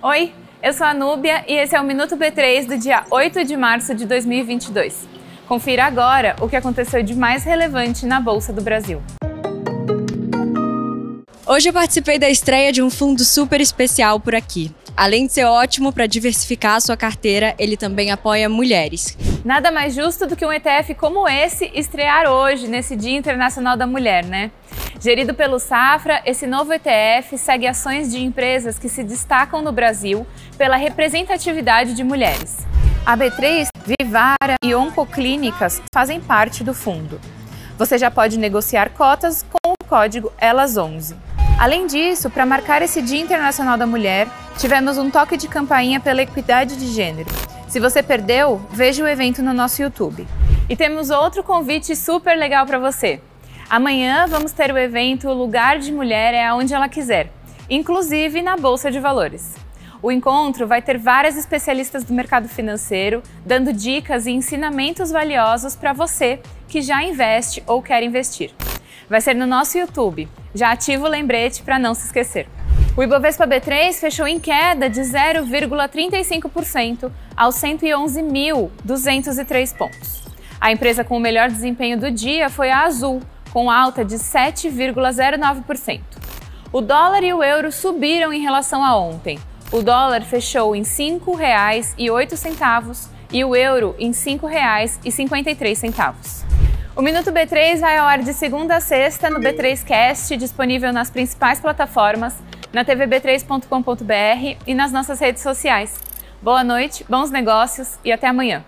Oi, eu sou a Núbia e esse é o Minuto B3 do dia 8 de março de 2022. Confira agora o que aconteceu de mais relevante na Bolsa do Brasil. Hoje eu participei da estreia de um fundo super especial por aqui. Além de ser ótimo para diversificar a sua carteira, ele também apoia mulheres. Nada mais justo do que um ETF como esse estrear hoje, nesse Dia Internacional da Mulher, né? Gerido pelo Safra, esse novo ETF segue ações de empresas que se destacam no Brasil pela representatividade de mulheres. A B3, Vivara e Oncoclínicas fazem parte do fundo. Você já pode negociar cotas com o código ELAS11. Além disso, para marcar esse Dia Internacional da Mulher, tivemos um toque de campainha pela equidade de gênero. Se você perdeu, veja o evento no nosso YouTube. E temos outro convite super legal para você. Amanhã vamos ter o evento Lugar de Mulher é onde ela quiser, inclusive na Bolsa de Valores. O encontro vai ter várias especialistas do mercado financeiro dando dicas e ensinamentos valiosos para você que já investe ou quer investir. Vai ser no nosso YouTube. Já ativa o lembrete para não se esquecer. O Ibovespa B3 fechou em queda de 0,35% aos 111.203 pontos. A empresa com o melhor desempenho do dia foi a Azul, com alta de 7,09%. O dólar e o euro subiram em relação a ontem. O dólar fechou em R$ 5,08 e o euro em R$ 5,53. O Minuto B3 vai ao ar de segunda a sexta no B3Cast, disponível nas principais plataformas, na tvb3.com.br e nas nossas redes sociais. Boa noite, bons negócios e até amanhã.